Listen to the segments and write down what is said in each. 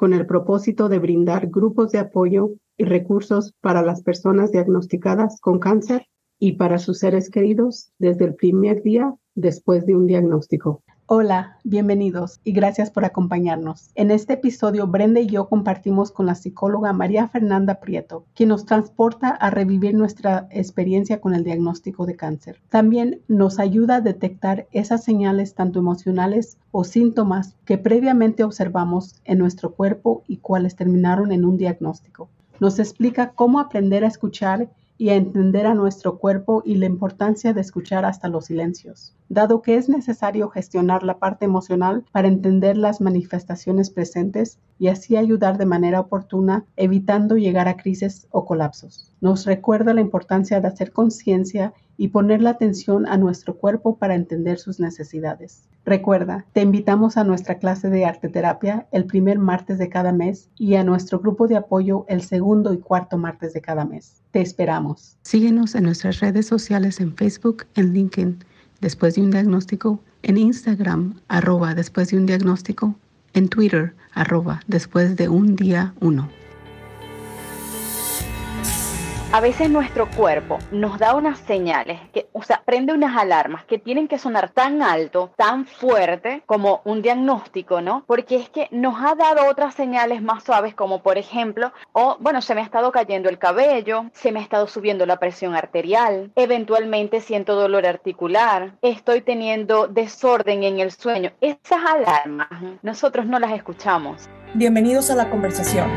con el propósito de brindar grupos de apoyo y recursos para las personas diagnosticadas con cáncer y para sus seres queridos desde el primer día después de un diagnóstico. Hola, bienvenidos y gracias por acompañarnos. En este episodio, Brenda y yo compartimos con la psicóloga María Fernanda Prieto, quien nos transporta a revivir nuestra experiencia con el diagnóstico de cáncer. También nos ayuda a detectar esas señales tanto emocionales o síntomas que previamente observamos en nuestro cuerpo y cuáles terminaron en un diagnóstico. Nos explica cómo aprender a escuchar y a entender a nuestro cuerpo y la importancia de escuchar hasta los silencios, dado que es necesario gestionar la parte emocional para entender las manifestaciones presentes y así ayudar de manera oportuna, evitando llegar a crisis o colapsos. Nos recuerda la importancia de hacer conciencia y poner la atención a nuestro cuerpo para entender sus necesidades. Recuerda, te invitamos a nuestra clase de arte terapia el primer martes de cada mes y a nuestro grupo de apoyo el segundo y cuarto martes de cada mes. Te esperamos. Síguenos en nuestras redes sociales en Facebook, en LinkedIn, después de un diagnóstico, en Instagram, arroba después de un diagnóstico, en Twitter, arroba después de un día uno. A veces nuestro cuerpo nos da unas señales, que, o sea, prende unas alarmas que tienen que sonar tan alto, tan fuerte como un diagnóstico, ¿no? Porque es que nos ha dado otras señales más suaves, como por ejemplo, o bueno, se me ha estado cayendo el cabello, se me ha estado subiendo la presión arterial, eventualmente siento dolor articular, estoy teniendo desorden en el sueño. Esas alarmas nosotros no las escuchamos. Bienvenidos a la conversación.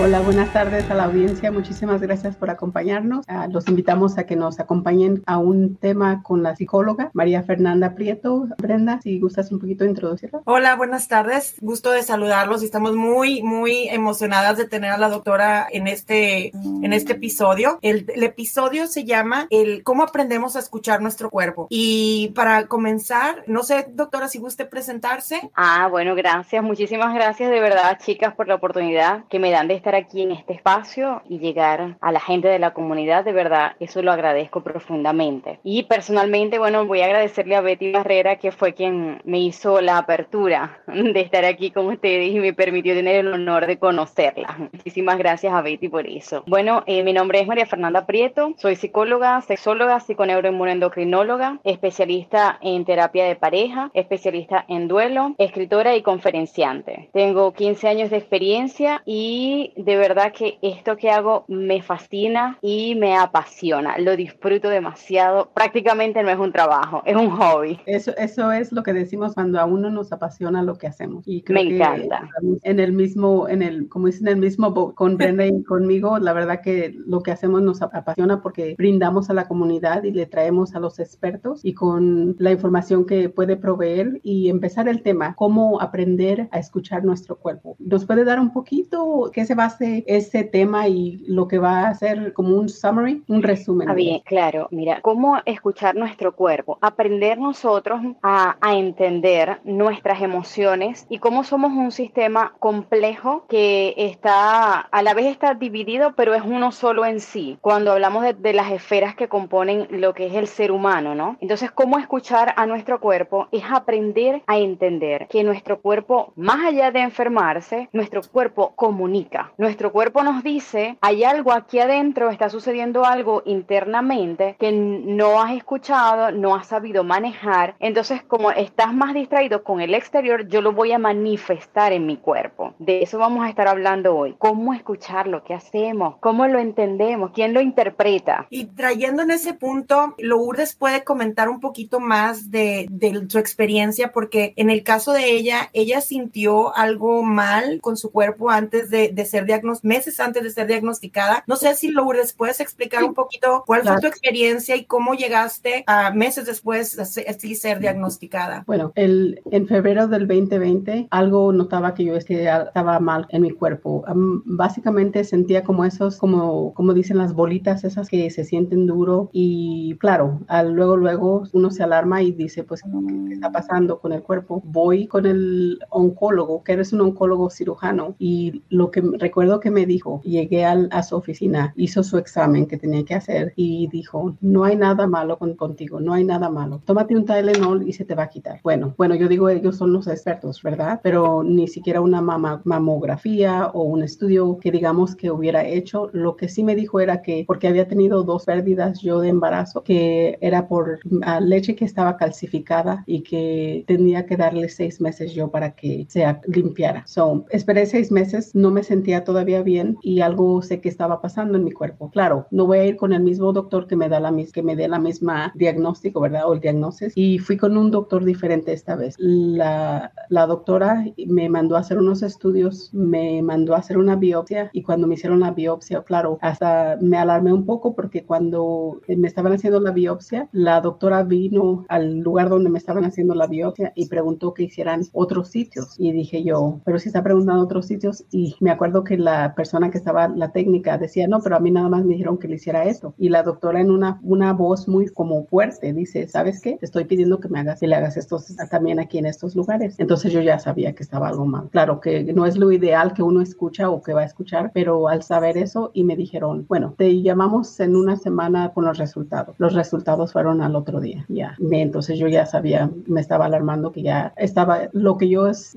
Hola, buenas tardes a la audiencia. Muchísimas gracias por acompañarnos. Uh, los invitamos a que nos acompañen a un tema con la psicóloga María Fernanda Prieto. Brenda, si gustas un poquito introducirla. Hola, buenas tardes. Gusto de saludarlos y estamos muy, muy emocionadas de tener a la doctora en este, en este episodio. El, el episodio se llama el cómo aprendemos a escuchar nuestro cuerpo. Y para comenzar, no sé, doctora, si guste presentarse. Ah, bueno, gracias. Muchísimas gracias de verdad, chicas, por la oportunidad que me dan de estar aquí en este espacio y llegar a la gente de la comunidad, de verdad, eso lo agradezco profundamente. Y personalmente, bueno, voy a agradecerle a Betty Barrera, que fue quien me hizo la apertura de estar aquí con ustedes y me permitió tener el honor de conocerla. Muchísimas gracias a Betty por eso. Bueno, eh, mi nombre es María Fernanda Prieto, soy psicóloga, sexóloga, psiconeuroinmunoendocrinóloga, especialista en terapia de pareja, especialista en duelo, escritora y conferenciante. Tengo 15 años de experiencia y de verdad que esto que hago me fascina y me apasiona. Lo disfruto demasiado. Prácticamente no es un trabajo, es un hobby. Eso, eso es lo que decimos cuando a uno nos apasiona lo que hacemos. Y me encanta. En el mismo, en el, como dicen, en el mismo con Brenda y conmigo, la verdad que lo que hacemos nos apasiona porque brindamos a la comunidad y le traemos a los expertos y con la información que puede proveer y empezar el tema, cómo aprender a escuchar nuestro cuerpo. ¿Nos puede dar un poquito qué se va base ese tema y lo que va a ser como un summary, un resumen. Ah, bien, claro. Mira, cómo escuchar nuestro cuerpo, aprender nosotros a, a entender nuestras emociones y cómo somos un sistema complejo que está, a la vez está dividido, pero es uno solo en sí. Cuando hablamos de, de las esferas que componen lo que es el ser humano, ¿no? Entonces, cómo escuchar a nuestro cuerpo es aprender a entender que nuestro cuerpo, más allá de enfermarse, nuestro cuerpo comunica. Nuestro cuerpo nos dice, hay algo aquí adentro, está sucediendo algo internamente que no has escuchado, no has sabido manejar. Entonces, como estás más distraído con el exterior, yo lo voy a manifestar en mi cuerpo. De eso vamos a estar hablando hoy. ¿Cómo escucharlo? ¿Qué hacemos? ¿Cómo lo entendemos? ¿Quién lo interpreta? Y trayendo en ese punto, Lourdes puede comentar un poquito más de, de su experiencia, porque en el caso de ella, ella sintió algo mal con su cuerpo antes de, de ser ser diagnosticada, meses antes de ser diagnosticada. No sé si Lourdes, puedes explicar un poquito cuál fue tu experiencia y cómo llegaste a meses después así ser diagnosticada. Bueno, el, en febrero del 2020 algo notaba que yo estaba mal en mi cuerpo. básicamente sentía como esos, como, como dicen las bolitas esas que se sienten duro y claro, al, luego, luego uno se alarma y dice, pues, ¿qué, está pasando con el cuerpo? Voy con el oncólogo, que eres un oncólogo cirujano y lo que recuerdo que me dijo, llegué a su oficina, hizo su examen que tenía que hacer y dijo, no hay nada malo con, contigo, no hay nada malo. Tómate un Tylenol y se te va a quitar. Bueno, bueno, yo digo, ellos son los expertos, ¿verdad? Pero ni siquiera una mamografía o un estudio que digamos que hubiera hecho. Lo que sí me dijo era que porque había tenido dos pérdidas yo de embarazo, que era por leche que estaba calcificada y que tenía que darle seis meses yo para que se limpiara. So, esperé seis meses, no me sentía todavía bien y algo sé que estaba pasando en mi cuerpo. Claro, no voy a ir con el mismo doctor que me da la que me dé la misma diagnóstico, ¿verdad? O el diagnóstico. Y fui con un doctor diferente esta vez. La, la doctora me mandó a hacer unos estudios, me mandó a hacer una biopsia y cuando me hicieron la biopsia, claro, hasta me alarmé un poco porque cuando me estaban haciendo la biopsia, la doctora vino al lugar donde me estaban haciendo la biopsia y preguntó que hicieran otros sitios. Y dije yo, pero si está preguntando otros sitios y me acuerdo que la persona que estaba, la técnica, decía, no, pero a mí nada más me dijeron que le hiciera esto. Y la doctora en una, una voz muy como fuerte dice, ¿sabes qué? Te estoy pidiendo que me hagas, que le hagas esto también aquí en estos lugares. Entonces yo ya sabía que estaba algo mal. Claro que no es lo ideal que uno escucha o que va a escuchar, pero al saber eso y me dijeron, bueno, te llamamos en una semana con los resultados. Los resultados fueron al otro día, ya. Entonces yo ya sabía, me estaba alarmando que ya estaba, lo que yo es,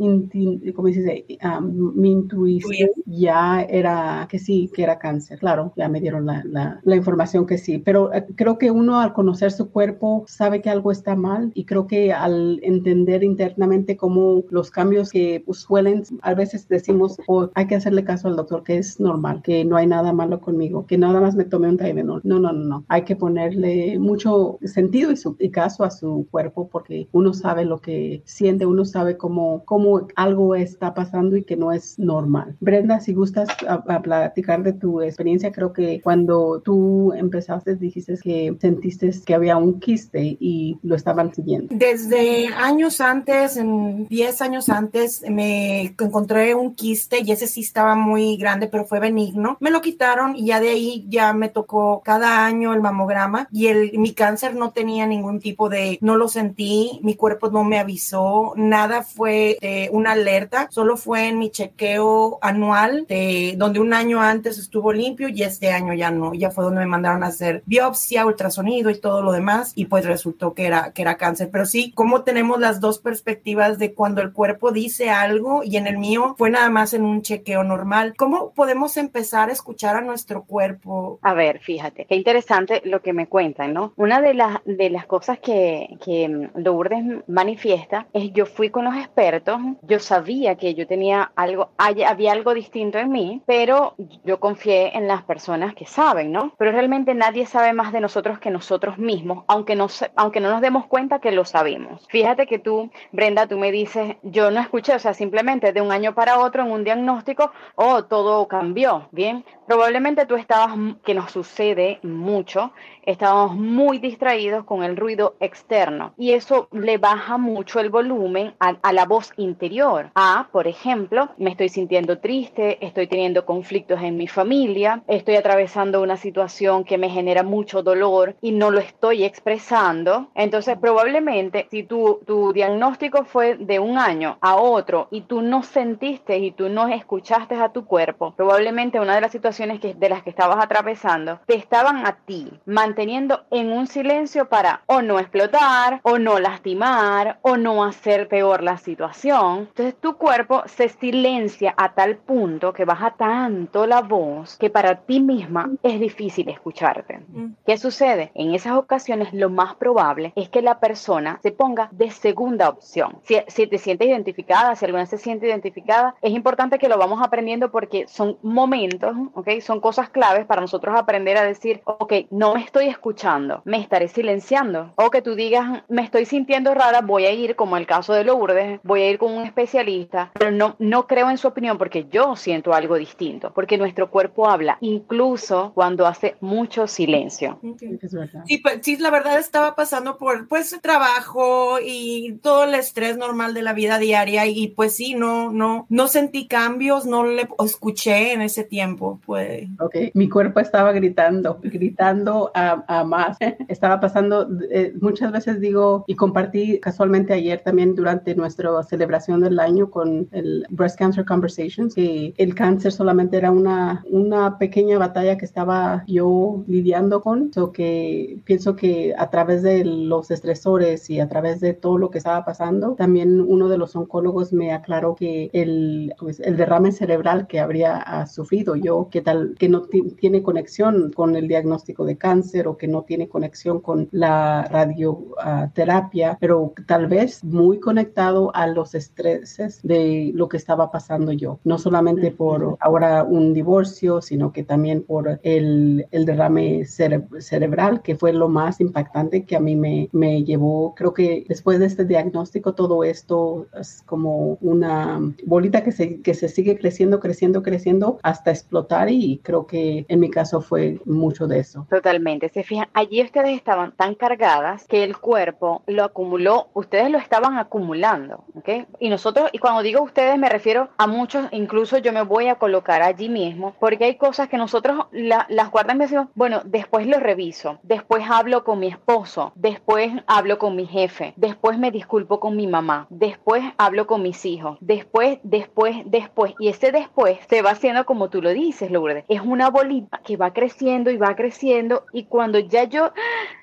como dice, mi intuición era que sí, que era cáncer. Claro, ya me dieron la, la, la información que sí, pero eh, creo que uno al conocer su cuerpo sabe que algo está mal y creo que al entender internamente cómo los cambios que pues, suelen, a veces decimos, oh, hay que hacerle caso al doctor, que es normal, que no hay nada malo conmigo, que nada más me tome un Tylenol. No, no, no, no. Hay que ponerle mucho sentido y, su, y caso a su cuerpo porque uno sabe lo que siente, uno sabe cómo, cómo algo está pasando y que no es normal. Brenda, si gustas a, platicar de tu experiencia, creo que cuando tú empezaste dijiste que sentiste que había un quiste y lo estaban siguiendo. Desde años antes, en 10 años antes, me encontré un quiste y ese sí estaba muy grande, pero fue benigno. Me lo quitaron y ya de ahí ya me tocó cada año el mamograma y el, mi cáncer no tenía ningún tipo de, no lo sentí, mi cuerpo no me avisó, nada fue una alerta, solo fue en mi chequeo anual de donde un año antes estuvo limpio y este año ya no, ya fue donde me mandaron a hacer biopsia, ultrasonido y todo lo demás y pues resultó que era, que era cáncer. Pero sí, como tenemos las dos perspectivas de cuando el cuerpo dice algo y en el mío fue nada más en un chequeo normal. ¿Cómo podemos empezar a escuchar a nuestro cuerpo? A ver, fíjate, qué interesante lo que me cuentan, ¿no? Una de las, de las cosas que, que Lourdes manifiesta es yo fui con los expertos, yo sabía que yo tenía algo, había algo distinto en mí, pero yo confié en las personas que saben, ¿no? Pero realmente nadie sabe más de nosotros que nosotros mismos, aunque no, aunque no nos demos cuenta que lo sabemos. Fíjate que tú, Brenda, tú me dices, yo no escuché, o sea, simplemente de un año para otro en un diagnóstico, oh, todo cambió, ¿bien? Probablemente tú estabas, que nos sucede mucho, estábamos muy distraídos con el ruido externo y eso le baja mucho el volumen a, la voz interior. A, por ejemplo, me estoy sintiendo triste, estoy teniendo conflictos en mi familia, estoy atravesando una situación que me genera mucho dolor y no lo estoy expresando. Entonces, probablemente si tu, tu diagnóstico fue de un año a otro y tú no sentiste y tú no escuchaste a tu cuerpo, probablemente una de las situaciones que, de las que estabas atravesando te estaban a ti manteniendo en un silencio para o no explotar, o no lastimar, o no hacer peor la situación. Entonces tu cuerpo se silencia a tal punto que baja tanto la voz que para ti misma es difícil escucharte. Mm. ¿Qué sucede? En esas ocasiones lo más probable es que la persona se ponga de segunda opción. Si, si te sientes identificada, si alguna se siente identificada, es importante que lo vamos aprendiendo porque son momentos, ¿ok? Son cosas claves para nosotros aprender a decir, ok, no me estoy escuchando, me estaré silenciando. O que tú digas, me estoy sintiendo rara, voy a ir, como el caso de Lourdes, voy a ir con un especialista, pero no, no creo en su opinión porque yo siento siento algo distinto, porque nuestro cuerpo habla, incluso cuando hace mucho silencio. Es verdad. Sí, pues, sí, la verdad estaba pasando por pues trabajo y todo el estrés normal de la vida diaria y pues sí, no, no, no sentí cambios, no le escuché en ese tiempo, pues. Ok, mi cuerpo estaba gritando, gritando a, a más. estaba pasando, eh, muchas veces digo, y compartí casualmente ayer también durante nuestra celebración del año con el Breast Cancer Conversations, que el cáncer solamente era una, una pequeña batalla que estaba yo lidiando con, so que pienso que a través de los estresores y a través de todo lo que estaba pasando, también uno de los oncólogos me aclaró que el, pues, el derrame cerebral que habría ah, sufrido yo, que tal, que no tiene conexión con el diagnóstico de cáncer o que no tiene conexión con la radioterapia, pero tal vez muy conectado a los estreses de lo que estaba pasando yo, no solamente por ahora un divorcio, sino que también por el, el derrame cerebral, que fue lo más impactante que a mí me, me llevó. Creo que después de este diagnóstico, todo esto es como una bolita que se, que se sigue creciendo, creciendo, creciendo hasta explotar y creo que en mi caso fue mucho de eso. Totalmente. Se fijan, allí ustedes estaban tan cargadas que el cuerpo lo acumuló, ustedes lo estaban acumulando, ¿ok? Y nosotros, y cuando digo ustedes me refiero a muchos, incluso yo me voy a colocar allí mismo, porque hay cosas que nosotros las guardan y decimos, bueno, después lo reviso, después hablo con mi esposo, después hablo con mi jefe, después me disculpo con mi mamá, después hablo con mis hijos, después, después, después, y ese después se va haciendo como tú lo dices, Lourdes, es una bolita que va creciendo y va creciendo y cuando ya yo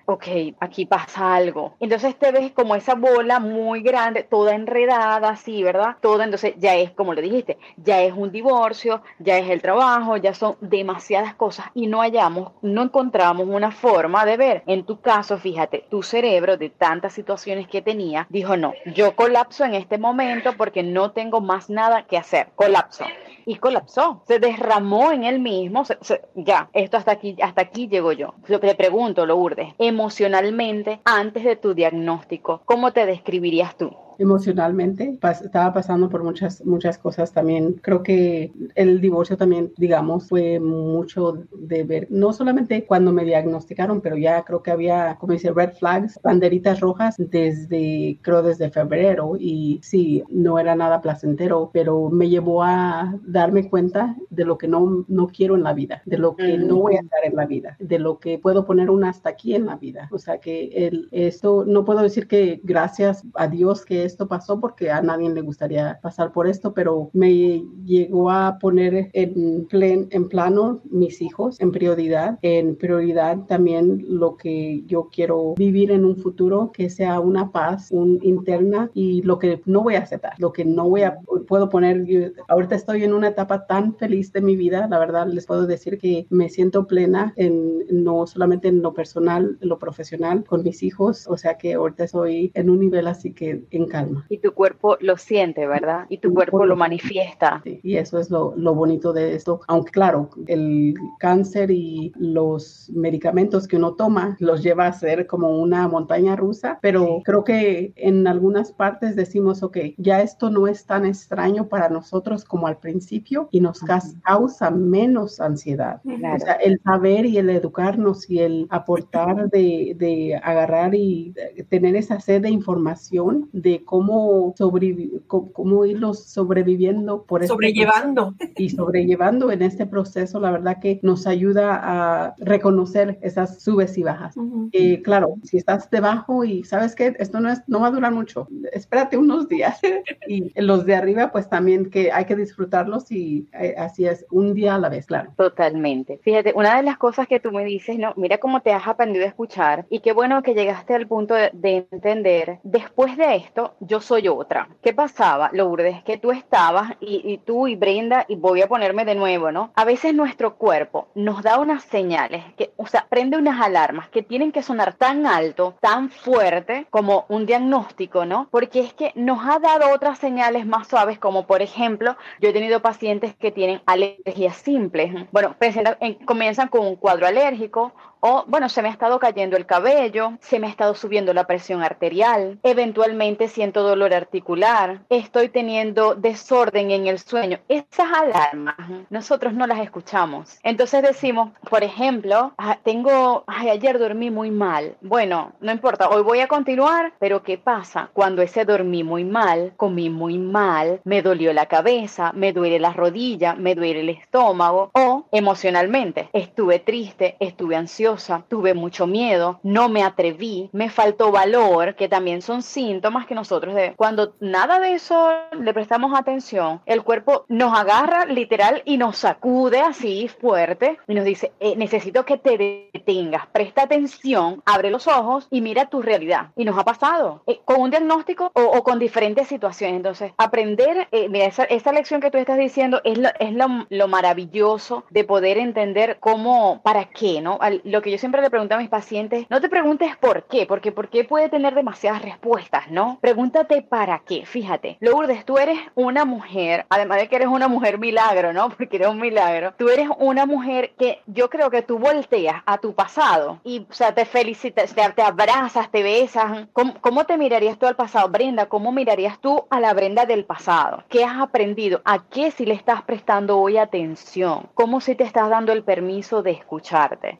ok, aquí pasa algo. Entonces te ves como esa bola muy grande, toda enredada, así, ¿verdad? Toda, entonces ya es, como lo dijiste, ya es un divorcio, ya es el trabajo, ya son demasiadas cosas y no hallamos, no encontramos una forma de ver. En tu caso, fíjate, tu cerebro de tantas situaciones que tenía, dijo, no, yo colapso en este momento porque no tengo más nada que hacer, colapso y colapsó, se derramó en él mismo, ya, esto hasta aquí, hasta aquí llego yo. Lo que le pregunto, Lourdes, emocionalmente, antes de tu diagnóstico, ¿cómo te describirías tú? Emocionalmente. estaba pasando por muchas, muchas cosas también. Creo que el divorcio también, digamos, fue mucho de ver, no solamente cuando me diagnosticaron, pero ya creo que había, como dice, red flags, banderitas rojas desde, creo, desde febrero. Y sí, no era nada placentero, pero me llevó a darme cuenta de lo que no, no quiero en la vida, de lo que no voy a estar en la vida, de lo que puedo poner un hasta aquí en la vida. O sea que el, esto, no puedo decir que gracias a Dios que esto pasó porque a nadie le gustaría pasar por esto, pero me llegó a poner en, plen, en plano mis hijos en prioridad, en prioridad también lo que yo quiero vivir en un futuro, que sea una paz un, interna y lo que no voy a aceptar, lo que no voy a, puedo poner, ahorita estoy en una etapa tan feliz de mi vida, la verdad les puedo decir que me siento plena en no solamente en lo personal, en lo profesional con mis hijos, o sea que ahorita estoy en un nivel así que en y tu cuerpo lo siente, ¿verdad? Y tu cuerpo lo manifiesta. y eso es lo, lo, bonito de esto. Aunque claro, el cáncer y los medicamentos que uno toma los lleva a ser como una montaña rusa, pero creo que en algunas partes decimos, ok, ya esto no es tan extraño para nosotros como al principio y nos causa menos ansiedad. O sea, el saber y el educarnos y el aportar de, de agarrar y tener esa sed de información de cómo, sobrevivir, cómo, irlos sobreviviendo por este Sobrellevando. y sobrellevando en este proceso, la verdad que nos ayuda a reconocer esas subes y bajas. y claro, si estás debajo y sabes que esto no, es, no va a durar mucho, espérate unos días. y los de arriba, pues también que hay que disfrutarlos y eh, así es, un día a la vez, claro. Totalmente. Fíjate, una de las cosas que tú me dices, no, mira cómo te has aprendido a escuchar y qué bueno que llegaste al punto de, de entender, después de esto, yo soy otra. ¿Qué pasaba, Lourdes? Que tú estabas y, tú y Brenda, y voy a ponerme de nuevo, ¿no? A veces nuestro cuerpo nos da unas señales, que, o sea, prende unas alarmas que tienen que sonar tan alto, tan fuerte como un diagnóstico, ¿no? Porque es que nos ha dado otras señales más suaves, como por ejemplo, yo he tenido pacientes que tienen alergias simples. Bueno, comienzan con un cuadro alérgico o bueno, se me ha estado cayendo el cabello, se me ha estado subiendo la presión arterial, eventualmente siento dolor articular, estoy teniendo desorden en el sueño. Esas alarmas nosotros no las escuchamos. Entonces decimos, por ejemplo, ah, tengo, ayer dormí muy mal. Bueno, no importa, hoy voy a continuar, pero ¿qué pasa? Cuando ese dormí muy mal, comí muy mal, me dolió la cabeza, me duele la rodilla, me duele el estómago o emocionalmente, estuve triste, estuve ansiosa, tuve mucho miedo, no me atreví, me faltó valor, que también son síntomas que nosotros de cuando nada de eso le prestamos atención, el cuerpo nos agarra literal y nos sacude así fuerte y nos dice, eh, necesito que te detengas, presta atención, abre los ojos y mira tu realidad. Y nos ha pasado eh, con un diagnóstico o, con diferentes situaciones. Entonces, aprender, eh, mira, esa, esa, lección que tú estás diciendo es, lo, es lo, lo, maravilloso de poder entender cómo, para qué, ¿no? lo que yo siempre le pregunto a mis pacientes, no te preguntes por qué, porque por qué puede tener demasiadas respuestas, ¿no? Pregúntate para qué. Fíjate, Lourdes, tú eres una mujer, además de que eres una mujer milagro, ¿no? Porque eres un milagro. Tú eres una mujer que yo creo que tú volteas a tu pasado y, o sea, te felicitas, te, abrazas, te besas. ¿Cómo, ¿Cómo, te mirarías tú al pasado, Brenda? ¿Cómo mirarías tú a la Brenda del pasado? ¿Qué has aprendido? ¿A qué si le estás prestando hoy atención? ¿Cómo si te estás dando el permiso de escucharte?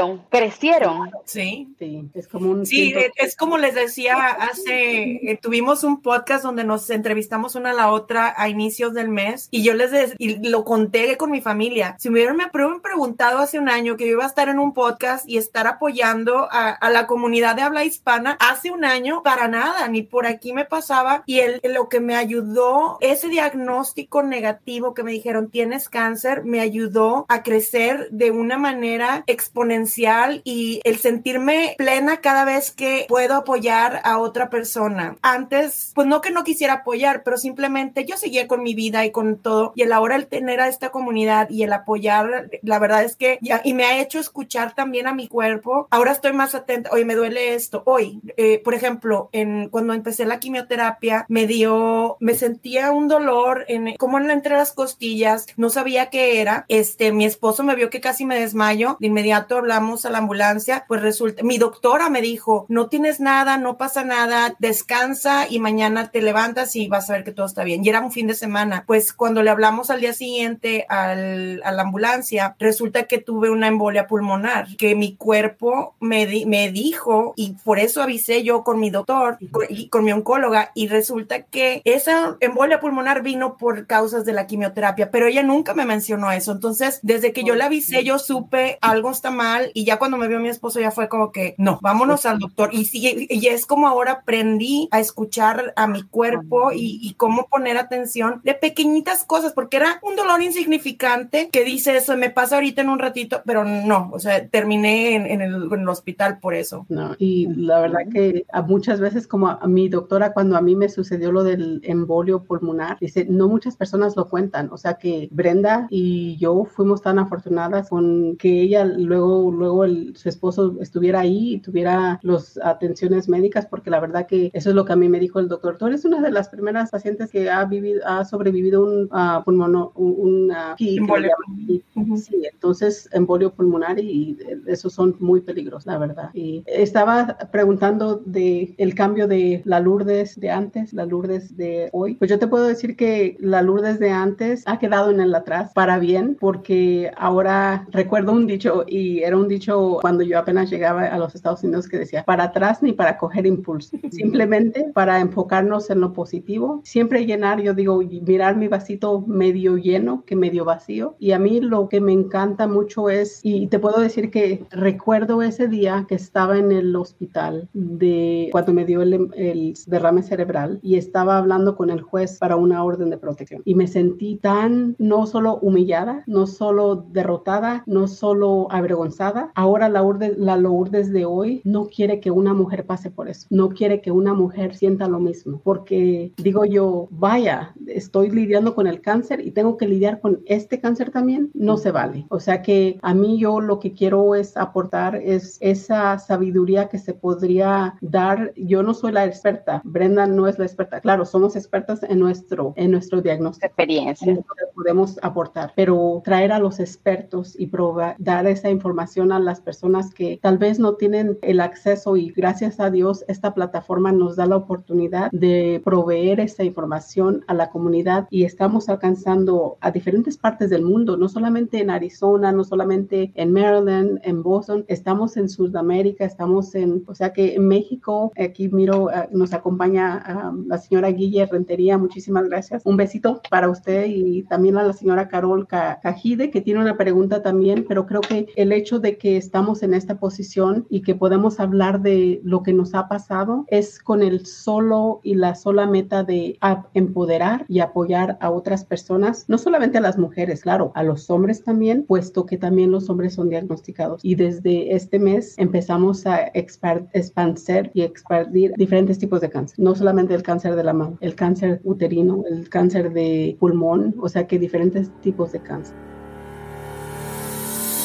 ¿Cambiaron? ¿Crecieron? Sí. Sí, es como un... Sí, es como les decía hace, eh, tuvimos un podcast donde nos entrevistamos una a la otra a inicios del mes y yo les y lo conté con mi familia. Si me hubieran me preguntado hace un año que yo iba a estar en un podcast y estar apoyando a, a la comunidad de habla hispana hace un año, para nada, ni por aquí me pasaba. Y el, lo que me ayudó, ese diagnóstico negativo que me dijeron, tienes cáncer, me ayudó a crecer de una manera exponencial y el sentirme plena cada vez que puedo apoyar a otra persona. Antes, pues no que no quisiera apoyar, pero simplemente yo seguía con mi vida y con todo. Y el ahora el tener a esta comunidad y el apoyar, la verdad es que ya, y me ha hecho escuchar también a mi cuerpo. Ahora estoy más atenta. Hoy me duele esto. Hoy, eh, por ejemplo, en, cuando empecé la quimioterapia, me dio, me sentía un dolor en, como en entre las costillas. No sabía qué era. Este, mi esposo me vio que casi me desmayo. De inmediato hablamos a la ambulancia. Pues resulta, mi doctora me dijo, no tienes nada, no pasa nada, descansa y mañana te levantas y vas a ver que todo está bien. Y era un fin de semana. Pues cuando le hablamos al día siguiente al, a la ambulancia, resulta que tuve una embolia pulmonar, que mi cuerpo me, me dijo, y por eso avisé yo con mi doctor y con, mi oncóloga, y resulta que esa embolia pulmonar vino por causas de la quimioterapia, pero ella nunca me mencionó eso. Entonces, desde que yo la avisé, yo supe algo está mal, y ya cuando me vio mi esposo, ya fue como que, no, vámonos al doctor. Y, sí, y es como ahora aprendí a escuchar a mi cuerpo y, y cómo poner atención de pequeñitas cosas, porque era un dolor insignificante que dice eso, me pasa ahorita en un ratito, pero no, o sea, terminé en, el, hospital por eso. No, y la verdad que a muchas veces como a, mi doctora cuando a mí me sucedió lo del embolio pulmonar, dice, no muchas personas lo cuentan, o sea que Brenda y yo fuimos tan afortunadas con que ella luego, luego el, su esposo estuviera ahí y tuviera las atenciones médicas, porque la verdad que eso es lo que a mí me dijo el doctor, tú eres una de las primeras pacientes que ha vivido, ha sobrevivido un uh, pulmono, un, embolio. Sí, entonces embolio pulmonar y esos son muy peligrosos, la verdad. Y estaba preguntando de el cambio de la Lourdes de antes, la Lourdes de hoy. Pues yo te puedo decir que la Lourdes de antes ha quedado en el atrás para bien, porque ahora recuerdo un dicho y era un dicho cuando yo apenas llegaba a los Estados Unidos que decía para atrás ni para coger impulso, simplemente para enfocarnos en lo positivo, siempre llenar, yo digo, mirar mi vasito medio lleno que medio vacío. Y a mí lo que me encanta mucho es, y te puedo decir que recuerdo ese día que estaba en el hospital de cuando me dio el, el derrame cerebral y estaba hablando con el juez para una orden de protección. Y me sentí tan no solo humillada, no solo derrotada, no solo avergonzada. Ahora la, urde, la Lourdes de hoy no quiere que una mujer pase por eso. No quiere que una mujer sienta lo mismo. Porque digo yo, vaya, estoy lidiando con el cáncer y tengo que lidiar con este cáncer también, no se vale. O sea que a mí yo lo que quiero es aportar es esa sabiduría que se podría dar. Yo no soy la experta, Brenda no es la experta. Claro, somos expertas en nuestro, en nuestro diagnóstico. Experiencia. Podemos aportar, pero traer a los expertos y probar, dar esa información información a las personas que tal vez no tienen el acceso y gracias a Dios esta plataforma nos da la oportunidad de proveer esa información a la comunidad y estamos alcanzando a diferentes partes del mundo, no solamente en Arizona, no solamente en Maryland, en Boston, estamos en Sudamérica, estamos en, o sea que en México, aquí miro, eh, nos acompaña la señora Guille Rentería, muchísimas gracias. Un besito para usted y también a la señora Carol Cajide, que tiene una pregunta también, pero creo que el hecho que estamos en esta posición y que podemos hablar de lo que nos ha pasado es con el solo y la sola meta de empoderar y apoyar a otras personas, no solamente a las mujeres, claro, a los hombres también, puesto que también los hombres son diagnosticados. Y desde este mes empezamos a expandir y expandir diferentes tipos de cáncer, no solamente el cáncer de la mama, el cáncer uterino, el cáncer de pulmón, o sea que diferentes tipos de cáncer.